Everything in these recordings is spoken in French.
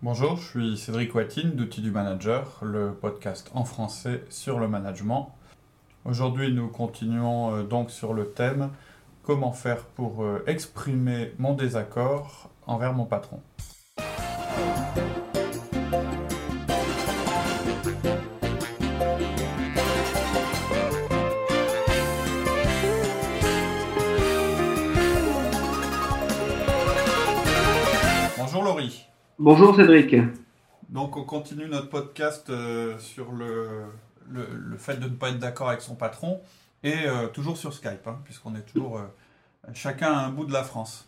Bonjour, je suis Cédric Watine d'Outils du Manager, le podcast en français sur le management. Aujourd'hui, nous continuons euh, donc sur le thème comment faire pour euh, exprimer mon désaccord envers mon patron? Bonjour Cédric. Donc on continue notre podcast euh, sur le, le, le fait de ne pas être d'accord avec son patron et euh, toujours sur Skype, hein, puisqu'on est toujours euh, chacun à un bout de la France.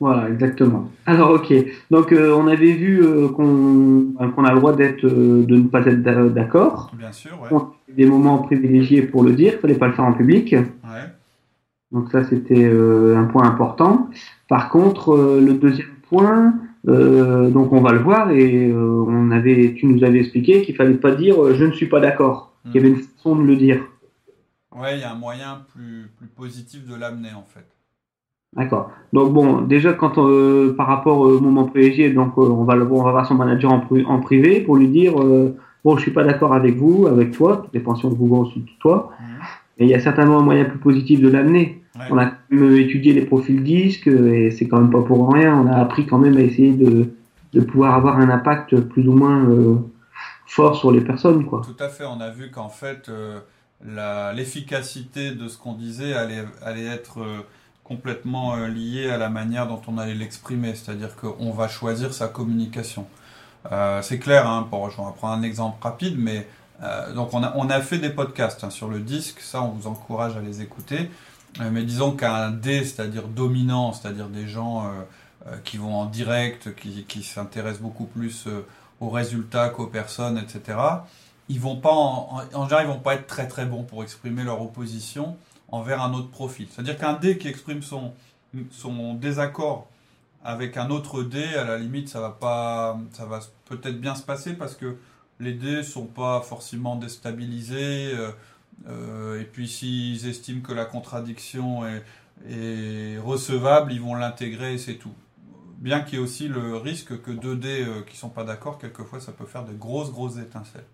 Voilà, exactement. Alors ok, donc on avait vu qu'on a le droit d'être, de ne pas être d'a- d'accord. Bien sûr, ouais. On a des moments privilégiés pour le dire, il fallait pas le faire en public. ouais. Donc ça c'était un point important. Par contre, le deuxième point, euh, donc on va le voir et euh, on avait, tu nous avais expliqué qu'il fallait pas dire euh, je ne suis pas d'accord. Mm. Qu'il y avait une façon de le dire. Ouais, il y a un moyen plus, plus positif de l'amener en fait. D'accord. Donc bon, déjà quand euh, par rapport au moment privilégié, donc euh, on va le on va voir son manager en, pri- en privé pour lui dire euh, bon je suis pas d'accord avec vous, avec toi, tout dépend si on vous voit aussi de toi. Et il y a certainement un moyen plus positif de l'amener. Ouais. On a quand même étudié les profils disques et c'est quand même pas pour rien. On a appris quand même à essayer de, de pouvoir avoir un impact plus ou moins euh, fort sur les personnes quoi. Tout à fait, on a vu qu'en fait, euh, l'efficacité de ce qu'on disait allait, allait être euh, complètement liée à la manière dont on allait l'exprimer, c'est-à-dire qu'on va choisir sa communication. C'est clair, hein, pour, je vais prendre un exemple rapide, mais euh, donc on a, on a fait des podcasts hein, sur le disque, ça on vous encourage à les écouter, Euh, mais disons qu'un D, c'est-à-dire dominant, c'est-à-dire des gens euh, qui vont en direct, qui, qui s'intéressent beaucoup plus aux résultats qu'aux personnes, etc ils vont pas en, général ils vont pas être très très bons pour exprimer leur opposition envers un autre profil. C'est-à-dire qu'un D qui exprime son son désaccord avec un autre dé, à la limite, ça va ça va peut-être bien se passer parce que les dés sont pas forcément déstabilisés. euh, euh, et puis s'ils estiment que la contradiction est, recevable, ils vont l'intégrer et c'est tout. Bien qu'il y ait aussi le risque que deux dés euh, qui sont pas d'accord, quelquefois ça peut faire de grosses grosses étincelles.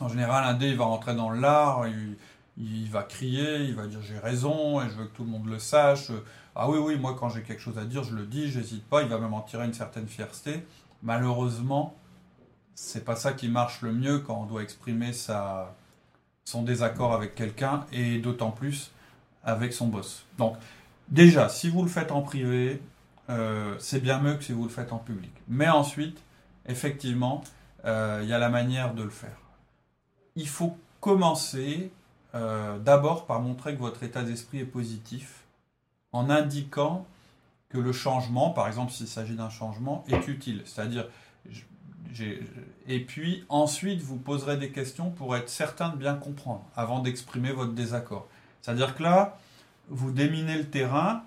En général, un dé il va rentrer dans l'art, il, il va crier, il va dire j'ai raison et je veux que tout le monde le sache. Ah oui, oui, moi quand j'ai quelque chose à dire, je le dis, j'hésite pas, il va même en tirer une certaine fierté. Malheureusement, c'est pas ça qui marche le mieux quand on doit exprimer son désaccord avec quelqu'un et d'autant plus avec son boss. Donc, déjà, si vous le faites en privé, euh, c'est bien mieux que si vous le faites en public. Mais ensuite, effectivement, euh, il y a la manière de le faire. Il faut commencer euh, d'abord par montrer que votre état d'esprit est positif en indiquant que le changement, par exemple s'il s'agit d'un changement, est utile. C'est-à-dire, et puis ensuite vous poserez des questions pour être certain de bien comprendre avant d'exprimer votre désaccord. C'est-à-dire que là, vous déminez le terrain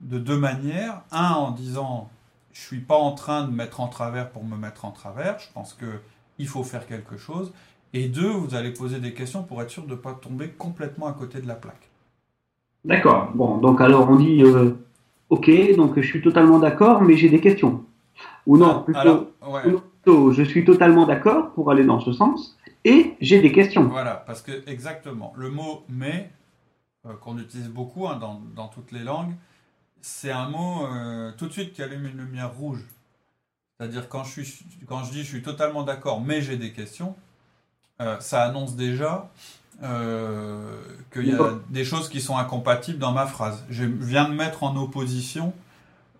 de deux manières. Un, en disant, je suis pas en train de mettre en travers pour me mettre en travers, je pense que il faut faire quelque chose. Et deux, vous allez poser des questions pour être sûr de ne pas tomber complètement à côté de la plaque. D'accord. Bon, donc alors on dit euh, ok, donc je suis totalement d'accord, mais j'ai des questions. Ou non, Ah, plutôt, alors, ouais. ou plutôt, je suis totalement d'accord pour aller dans ce sens, et j'ai des questions. Voilà, parce que exactement, le mot mais, euh, qu'on utilise beaucoup hein, dans, dans toutes les langues, c'est un mot euh, tout de suite qui allume une lumière rouge. C'est-à-dire quand je, suis, quand je dis je suis totalement d'accord, mais j'ai des questions, euh, ça annonce déjà qu'il y a des choses qui sont incompatibles dans ma phrase. Je viens de mettre en opposition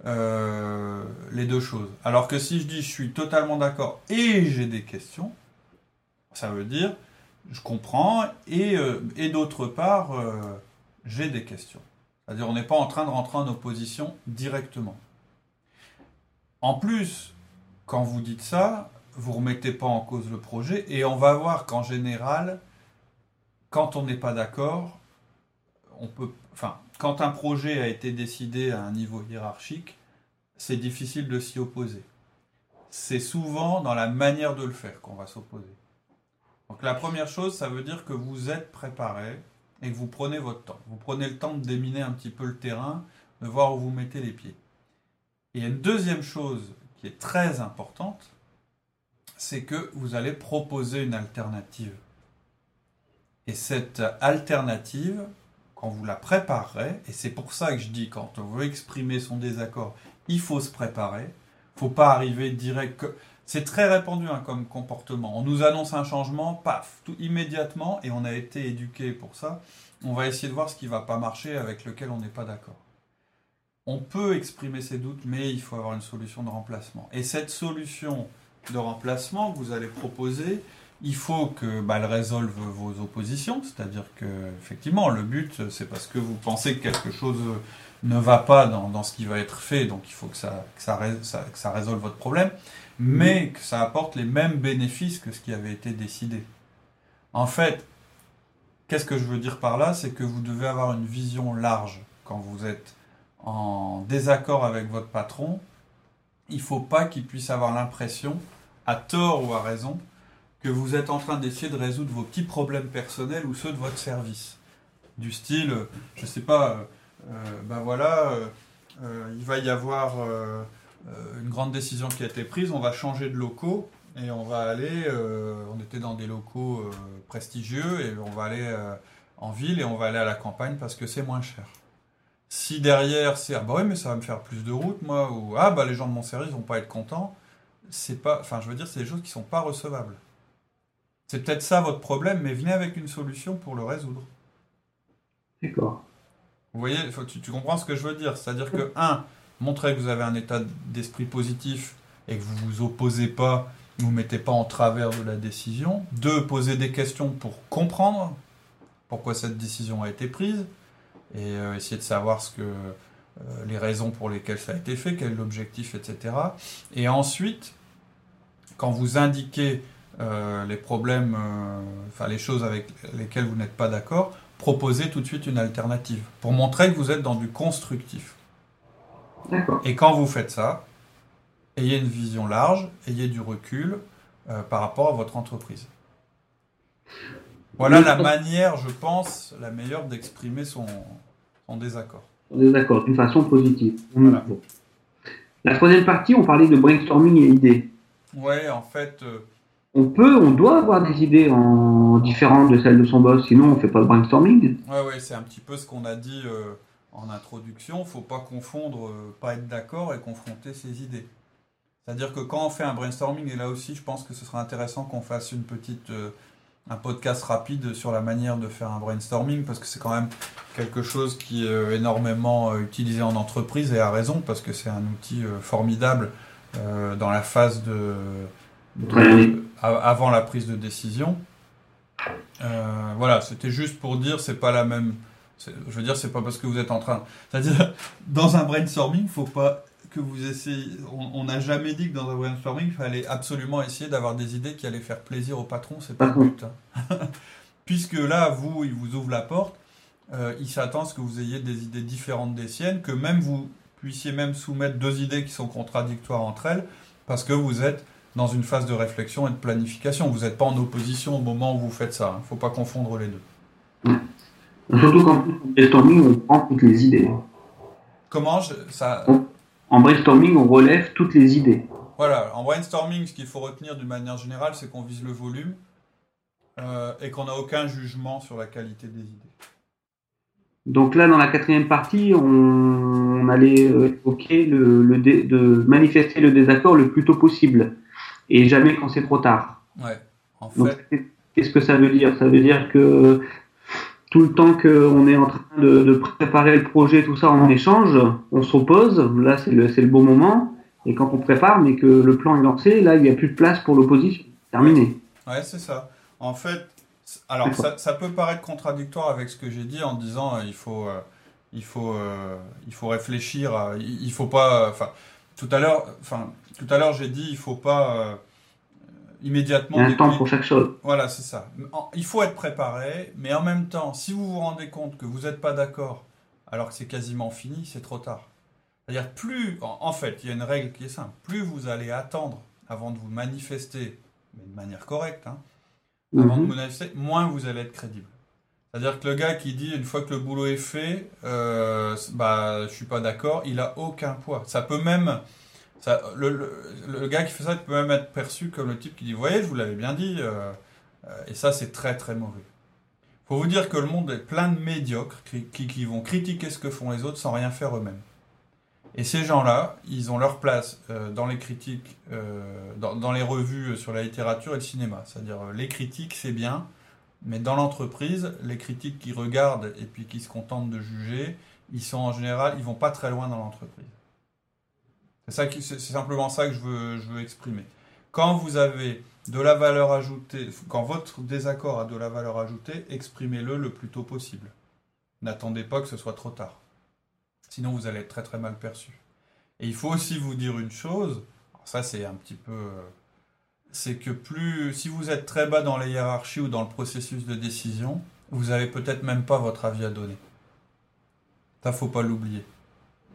euh, les deux choses. Alors que si je dis je suis totalement d'accord et j'ai des questions, ça veut dire je comprends et, euh, et d'autre part euh, j'ai des questions. C'est-à-dire on n'est pas en train de rentrer en opposition directement. En plus, quand vous dites ça, vous remettez pas en cause le projet et on va voir qu'en général, quand on n'est pas d'accord, on peut, enfin, quand un projet a été décidé à un niveau hiérarchique, c'est difficile de s'y opposer. C'est souvent dans la manière de le faire qu'on va s'opposer. Donc la première chose, ça veut dire que vous êtes préparé et que vous prenez votre temps. Vous prenez le temps de déminer un petit peu le terrain, de voir où vous mettez les pieds. Et une deuxième chose qui est très importante, c'est que vous allez proposer une alternative. Et cette alternative, quand vous la préparerez, et c'est pour ça que je dis quand on veut exprimer son désaccord, il faut se préparer. Il faut pas arriver direct. C'est très répandu hein, comme comportement. On nous annonce un changement, paf, tout immédiatement, et on a été éduqué pour ça. On va essayer de voir ce qui va pas marcher avec lequel on n'est pas d'accord. On peut exprimer ses doutes, mais il faut avoir une solution de remplacement. Et cette solution de remplacement que vous allez proposer, il faut que bah, résolve vos oppositions, c'est-à-dire que effectivement le but c'est parce que vous pensez que quelque chose ne va pas dans, ce qui va être fait, donc il faut que ça, ça, que ça résolve votre problème, mais que ça apporte les mêmes bénéfices que ce qui avait été décidé. En fait, qu'est-ce que je veux dire par là? C'est que vous devez avoir une vision large quand vous êtes en désaccord avec votre patron. Il ne faut pas qu'il puisse avoir l'impression, à tort ou à raison, que vous êtes en train d'essayer de résoudre vos petits problèmes personnels ou ceux de votre service. Du style, je ne sais pas, ben voilà, euh, il va y avoir une grande décision qui a été prise, on va changer de locaux et on va aller, on était dans des locaux prestigieux et on va aller en ville et on va aller à la campagne parce que c'est moins cher. Si derrière c'est ah bah oui mais ça va me faire plus de route moi ou ah bah les gens de mon service vont pas être contents, c'est pas, enfin je veux dire c'est des choses qui sont pas recevables. C'est peut-être ça votre problème, mais venez avec une solution pour le résoudre. D'accord. Vous voyez, tu, comprends ce que je veux dire C'est-à-dire que, un, montrez que vous avez un état d'esprit positif et que vous vous opposez pas, vous mettez pas en travers de la décision. Deux, posez des questions pour comprendre pourquoi cette décision a été prise et euh, essayer de savoir ce que, euh, les raisons pour lesquelles ça a été fait, quel est l'objectif, etc. Et ensuite, quand vous indiquez euh, les problèmes, enfin les choses avec lesquelles vous n'êtes pas d'accord, proposez tout de suite une alternative pour montrer que vous êtes dans du constructif. Et quand vous faites ça, ayez une vision large, ayez du recul euh, par rapport à votre entreprise. Voilà la manière, je pense, la meilleure d'exprimer son, son désaccord. Son désaccord, d'une façon positive. La troisième partie, on parlait de brainstorming et idées. Ouais, en fait, on peut, on doit avoir des idées en différentes de celles de son boss, sinon on fait pas de brainstorming. Ouais, ouais, c'est un petit peu ce qu'on a dit euh, en introduction. Faut pas confondre, euh, pas être d'accord et confronter ses idées. C'est-à-dire que quand on fait un brainstorming, et là aussi, je pense que ce serait intéressant qu'on fasse une petite, euh, un podcast rapide sur la manière de faire un brainstorming, parce que c'est quand même quelque chose qui est énormément utilisé en entreprise et à raison, parce que c'est un outil formidable dans la phase de avant la prise de décision. Euh, voilà, c'était juste pour dire, c'est pas la même. Je veux dire, c'est pas parce que vous êtes en train. C'est-à-dire, dans un brainstorming, faut pas que vous essayez. On n'a jamais dit que dans un brainstorming, il fallait absolument essayer d'avoir des idées qui allaient faire plaisir au patron. C'est pas le but. Hein. Puisque là, vous, il vous ouvre la porte. Euh, il s'attend à ce que vous ayez des idées différentes des siennes, que même vous puissiez même soumettre deux idées qui sont contradictoires entre elles, parce que vous êtes dans une phase de réflexion et de planification. Vous n'êtes pas en opposition au moment où vous faites ça. Il ne faut pas confondre les deux. Surtout qu'en brainstorming, on prend toutes les idées. Comment ça... En brainstorming, on relève toutes les idées. Voilà, en brainstorming, ce qu'il faut retenir d'une manière générale, c'est qu'on vise le volume euh, et qu'on n'a aucun jugement sur la qualité des idées. Donc là, dans la quatrième partie, on, allait euh, évoquer le, le de manifester le désaccord le plus tôt possible et jamais quand c'est trop tard. Ouais. En fait... Qu'est-ce que ça veut dire? Ça veut dire que tout le temps qu'on est en train de, préparer le projet, tout ça, en échange, on s'oppose. Là, c'est le, le bon moment. Et quand on prépare, mais que le plan est lancé, là, il n'y a plus de place pour l'opposition. Terminé. Ouais, c'est ça. En fait, alors ça, ça, peut paraître contradictoire avec ce que j'ai dit en disant euh, il faut, euh, il faut, euh, il faut réfléchir. il, il faut pas. Enfin, tout à l'heure, enfin, tout à l'heure, j'ai dit, il faut pas euh, immédiatement. Il y a un temps pour chaque chose. Voilà, c'est ça. Il faut être préparé, mais en même temps, si vous vous rendez compte que vous n'êtes pas d'accord, alors que c'est quasiment fini, c'est trop tard. C'est-à-dire, plus, en, fait, il y a une règle qui est simple. Plus vous allez attendre avant de vous manifester, mais de manière correcte, hein, avant de mhm. vous manifester, moins vous allez être crédible. C'est-à-dire que le gars qui dit une fois que le boulot est fait, euh, bah je suis pas d'accord, il a aucun poids. Ça peut même Le, le, gars qui fait ça peut même être perçu comme le type qui dit, voyez, je vous l'avais bien dit. Euh, euh, et ça, c'est très très mauvais. Faut vous dire que le monde est plein de médiocres qui, qui, vont critiquer ce que font les autres sans rien faire eux-mêmes. Et ces gens-là, ils ont leur place euh, dans les critiques, dans, dans, les revues sur la littérature et le cinéma. C'est-à-dire, les critiques, c'est bien, mais dans l'entreprise, les critiques qui regardent et puis qui se contentent de juger, ils sont en général, ils vont pas très loin dans l'entreprise. C'est simplement ça que je veux, exprimer. Quand vous avez de la valeur ajoutée, quand votre désaccord a de la valeur ajoutée, exprimez-le le plus tôt possible. N'attendez pas que ce soit trop tard. Sinon, vous allez être très très mal perçu. Et il faut aussi vous dire une chose, ça c'est un petit peu... Euh, c'est que plus, si vous êtes très bas dans la hiérarchie ou dans le processus de décision, vous n'avez peut-être même pas votre avis à donner. Ça, faut pas l'oublier.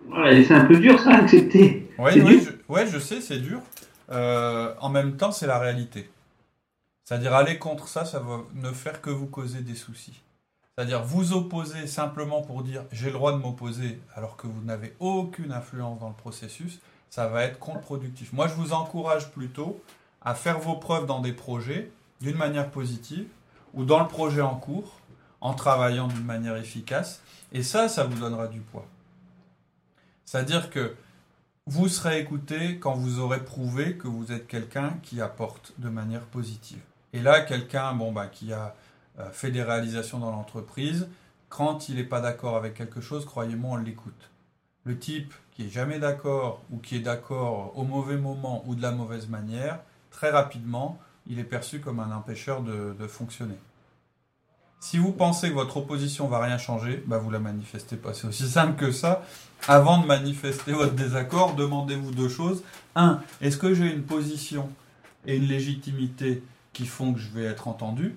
Ouais, c'est un peu dur ça, accepter. Ouais, oui, je, ouais, je sais, c'est dur. Euh, en même temps, c'est la réalité. C'est-à-dire aller contre ça, ça va ne faire que vous causer des soucis. C'est-à-dire vous opposer simplement pour dire j'ai le droit de m'opposer alors que vous n'avez aucune influence dans le processus, ça va être contre-productif. Moi, je vous encourage plutôt à faire vos preuves dans des projets d'une manière positive ou dans le projet en cours en travaillant d'une manière efficace. Et ça, ça vous donnera du poids. C'est-à-dire que vous serez écouté quand vous aurez prouvé que vous êtes quelqu'un qui apporte de manière positive. Et là, quelqu'un bon, bah, qui a euh, fait des réalisations dans l'entreprise, quand il n'est pas d'accord avec quelque chose, croyez-moi, on l'écoute. Le type qui est jamais d'accord ou qui est d'accord au mauvais moment ou de la mauvaise manière, très rapidement, il est perçu comme un empêcheur de, fonctionner. Si vous pensez que votre opposition va rien changer, bah vous la manifestez pas. C'est aussi simple que ça. Avant de manifester votre désaccord, demandez-vous deux choses. Un, est-ce que j'ai une position et une légitimité qui font que je vais être entendu?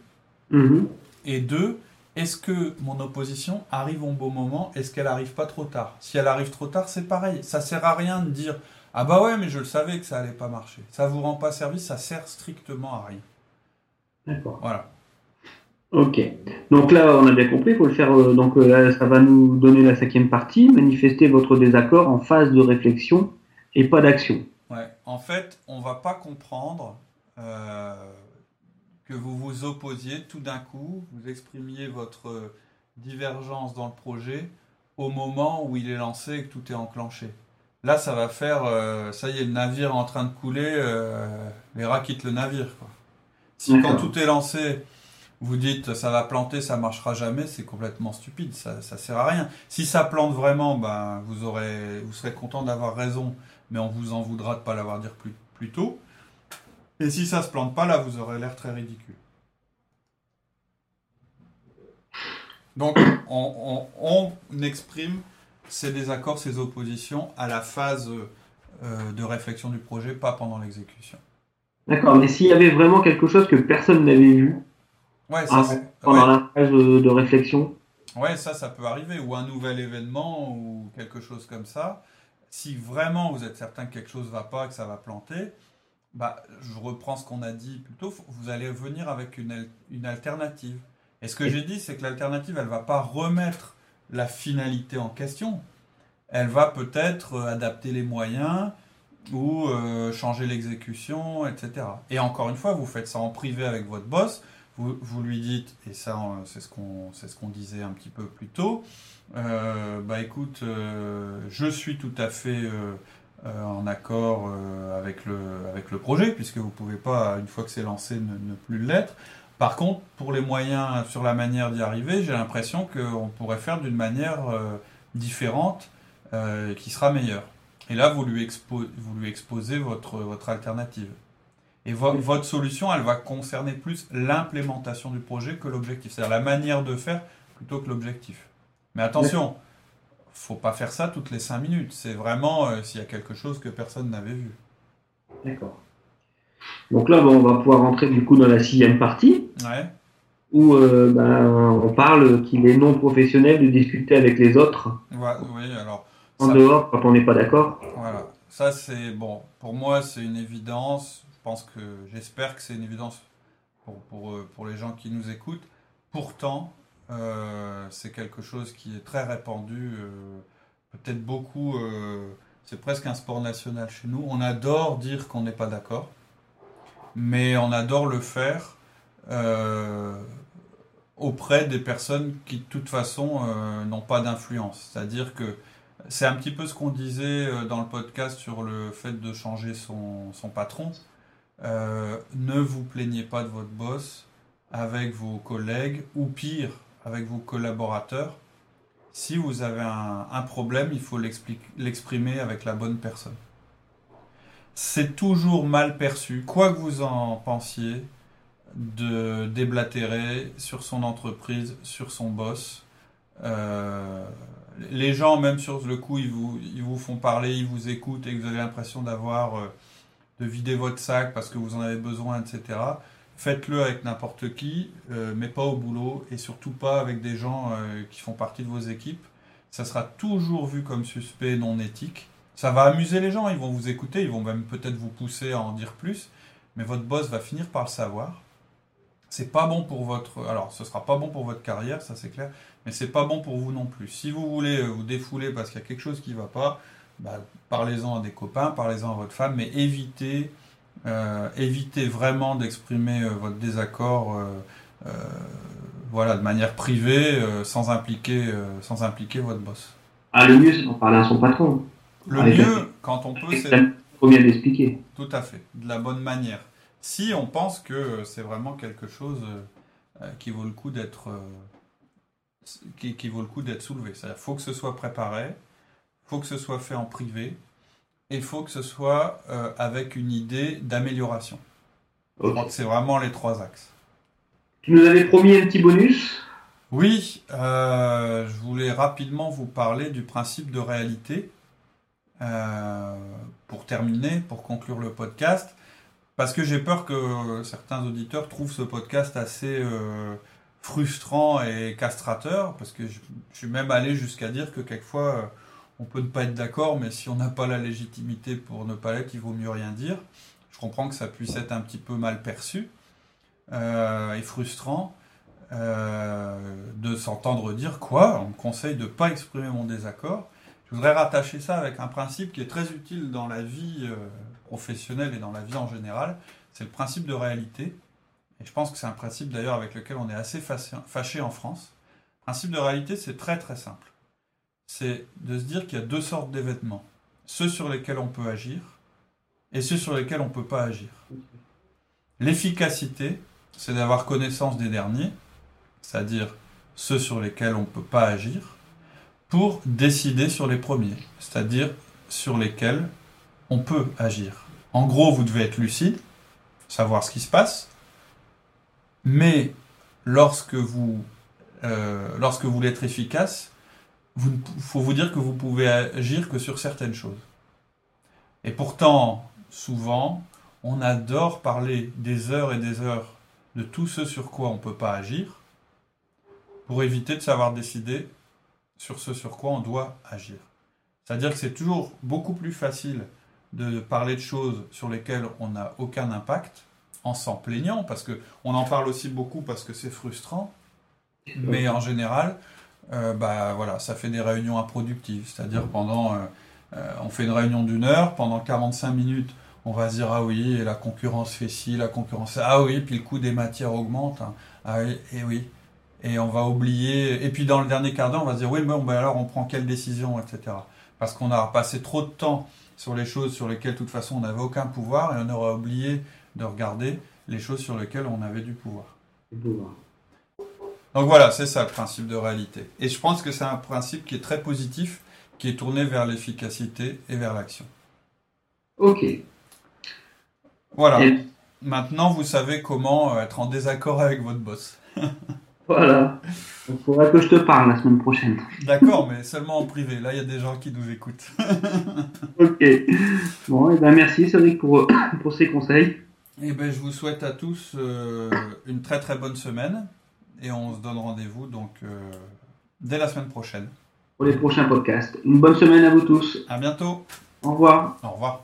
Mhm. Et deux, est-ce que mon opposition arrive au bon moment? Est-ce qu'elle arrive pas trop tard? Si elle arrive trop tard, c'est pareil. Ça sert à rien de dire ah bah ouais, mais je le savais que ça allait pas marcher. Ça vous rend pas service, ça sert strictement à rien. D'accord. Voilà. Ok. Donc là, on a bien compris, il faut le faire. Euh, donc euh, là, ça va nous donner la cinquième partie, manifester votre désaccord en phase de réflexion et pas d'action. Ouais. En fait, on va pas comprendre euh, que vous vous opposiez tout d'un coup, vous exprimiez votre divergence dans le projet au moment où il est lancé et que tout est enclenché. Là, ça va faire, euh, ça y est, le navire est en train de couler, les rats quittent le navire. Si quand tout est lancé, vous dites ça va planter, ça marchera jamais, c'est complètement stupide, ça, ça sert à rien. Si ça plante vraiment, ben, vous, serez content d'avoir raison, mais on vous en voudra de ne pas l'avoir dit plus, tôt. Et si ça se plante pas, là, vous aurez l'air très ridicule. Donc, on, on, on exprime ces désaccords, ces oppositions à la phase euh, de réflexion du projet, pas pendant l'exécution. D'accord, mais s'il y avait vraiment quelque chose que personne n'avait vu ouais, ça, pendant la phase de, réflexion Ouais, ça, ça peut arriver, ou un nouvel événement, ou quelque chose comme ça. Si vraiment vous êtes certain que quelque chose ne va pas, que ça va planter, bah, je reprends ce qu'on a dit plus tôt, vous allez venir avec une, une alternative. Et ce que j'ai dit, c'est que l'alternative, elle ne va pas remettre la finalité en question. Elle va peut-être euh, adapter les moyens ou euh, changer l'exécution, etc. Et encore une fois, vous faites ça en privé avec votre boss. Vous, lui dites, et ça c'est ce qu'on ce qu'on disait un petit peu plus tôt, euh, bah écoute, je suis tout à fait en accord avec, le, avec le projet, puisque vous ne pouvez pas, une fois que c'est lancé, ne plus l'être. Par contre, pour les moyens sur la manière d'y arriver, j'ai l'impression qu'on pourrait faire d'une manière euh, différente euh, qui sera meilleure. Et là, vous lui, vous lui exposez votre, votre alternative. Et votre solution, elle va concerner plus l'implémentation du projet que l'objectif. C'est-à-dire la manière de faire plutôt que l'objectif. Mais attention, faut pas faire ça toutes les cinq minutes. C'est vraiment euh, s'il y a quelque chose que personne n'avait vu. D'accord. Donc là, on va pouvoir rentrer du coup dans la sixième partie. Où euh, ben, on parle qu'il est non professionnel de discuter avec les autres. oui, alors. En dehors, quand on n'est pas d'accord. Voilà. Ça, c'est bon. Pour moi, c'est une évidence. Que j'espère que c'est une évidence pour, pour, euh, pour, les gens qui nous écoutent. Pourtant, euh, c'est quelque chose qui est très répandu. Peut-être beaucoup C'est presque un sport national chez nous. On adore dire qu'on n'est pas d'accord, mais on adore le faire euh, auprès des personnes qui, de toute façon, euh, n'ont pas d'influence. C'est-à-dire que c'est un petit peu ce qu'on disait euh, dans le podcast sur le fait de changer son, son patron. Ne vous plaignez pas de votre boss avec vos collègues ou pire, avec vos collaborateurs. Si vous avez un, problème, il faut l'exprimer avec la bonne personne. C'est toujours mal perçu, quoi que vous en pensiez, de déblatérer sur son entreprise, sur son boss. Euh, les gens, même sur le coup, ils vous, ils vous font parler, ils vous écoutent et vous avez l'impression d'avoir, euh, de vider votre sac parce que vous en avez besoin, etc. Faites-le avec n'importe qui, euh, mais pas au boulot et surtout pas avec des gens qui font partie de vos équipes. Ça sera toujours vu comme suspect non éthique. Ça va amuser les gens, ils vont vous écouter, ils vont même peut-être vous pousser à en dire plus, mais votre boss va finir par le savoir c'est pas bon pour votre. Alors, ce sera pas bon pour votre carrière, ça c'est clair, mais c'est pas bon pour vous non plus. Si vous voulez euh, vous défouler parce qu'il y a quelque chose qui va pas, bah, parlez-en à des copains, parlez-en à votre femme, mais évitez, euh, évitez vraiment d'exprimer euh, votre désaccord. voilà, de manière privée, sans impliquer, sans impliquer votre boss. Ah, le mieux, c'est d'en parler à son patron. Le mieux, quand on peut, c'est. Bien l'expliquer. Tout à fait, de la bonne manière si on pense que c'est vraiment quelque chose euh, qui vaut le coup d'être euh, qui, vaut le coup d'être soulevé. C'est-à-dire faut que ce soit préparé, faut que ce soit fait en privé, et il faut que ce soit euh, avec une idée d'amélioration. Crois que c'est vraiment les trois axes. Tu nous avais promis un petit bonus? Oui, je voulais rapidement vous parler du principe de réalité. pour terminer, pour conclure le podcast, parce que j'ai peur que certains auditeurs trouvent ce podcast assez euh, frustrant et castrateur, parce que je, suis même allé jusqu'à dire que quelquefois euh, on peut ne pas être d'accord, mais si on n'a pas la légitimité pour ne pas l'être, il vaut mieux rien dire. Je comprends que ça puisse être un petit peu mal perçu euh, et frustrant de s'entendre dire quoi On me conseille de ne pas exprimer mon désaccord. Je voudrais rattacher ça avec un principe qui est très utile dans la vie professionnelle et dans la vie en général, c'est le principe de réalité. Et je pense que c'est un principe d'ailleurs avec lequel on est assez fâché en France. Le principe de réalité, c'est très très simple. C'est de se dire qu'il y a deux sortes d'événements. Ceux sur lesquels on peut agir et ceux sur lesquels on ne peut pas agir. L'efficacité, c'est d'avoir connaissance des derniers, c'est-à-dire ceux sur lesquels on ne peut pas agir, pour décider sur les premiers, c'est-à-dire sur lesquels on peut agir. En gros, vous devez être lucide, savoir ce qui se passe, mais lorsque vous, euh, lorsque vous voulez être efficace, il faut vous dire que vous pouvez agir que sur certaines choses. Et pourtant, souvent, on adore parler des heures et des heures de tout ce sur quoi on ne peut pas agir, pour éviter de savoir décider sur ce sur quoi on doit agir. C'est-à-dire que c'est toujours beaucoup plus facile de parler de choses sur lesquelles on n'a aucun impact en s'en plaignant, parce que on en parle aussi beaucoup parce que c'est frustrant, mais en général, euh, bah voilà, ça fait des réunions improductives, c'est-à-dire pendant, euh, euh, on fait une réunion d'une heure, pendant 45 minutes, on va se dire ah oui, et la concurrence fait ci, la concurrence ah oui, puis le coût des matières augmente, hein. ah oui, et oui, et on va oublier, et puis dans le dernier quart d'heure, on va se dire oui, bon, ben alors on prend quelle décision, etc. Parce qu'on a passé trop de temps sur les choses sur lesquelles, de toute façon, on n'avait aucun pouvoir et on aurait oublié de regarder les choses sur lesquelles on avait du pouvoir. Donc voilà, c'est ça le principe de réalité. Et je pense que c'est un principe qui est très positif, qui est tourné vers l'efficacité et vers l'action. Ok. Voilà. Maintenant, vous savez comment euh, être en désaccord avec votre boss. Voilà. Il faudra que je te parle la semaine prochaine. D'accord, mais seulement en privé. Là, il y a des gens qui nous écoutent. ok. Bon, et eh ben merci Cédric pour, pour ces conseils. Et eh ben, je vous souhaite à tous euh, une très très bonne semaine. Et on se donne rendez-vous donc euh, dès la semaine prochaine. Pour les prochains podcasts. Une bonne semaine à vous tous. À bientôt. Au revoir. Au revoir.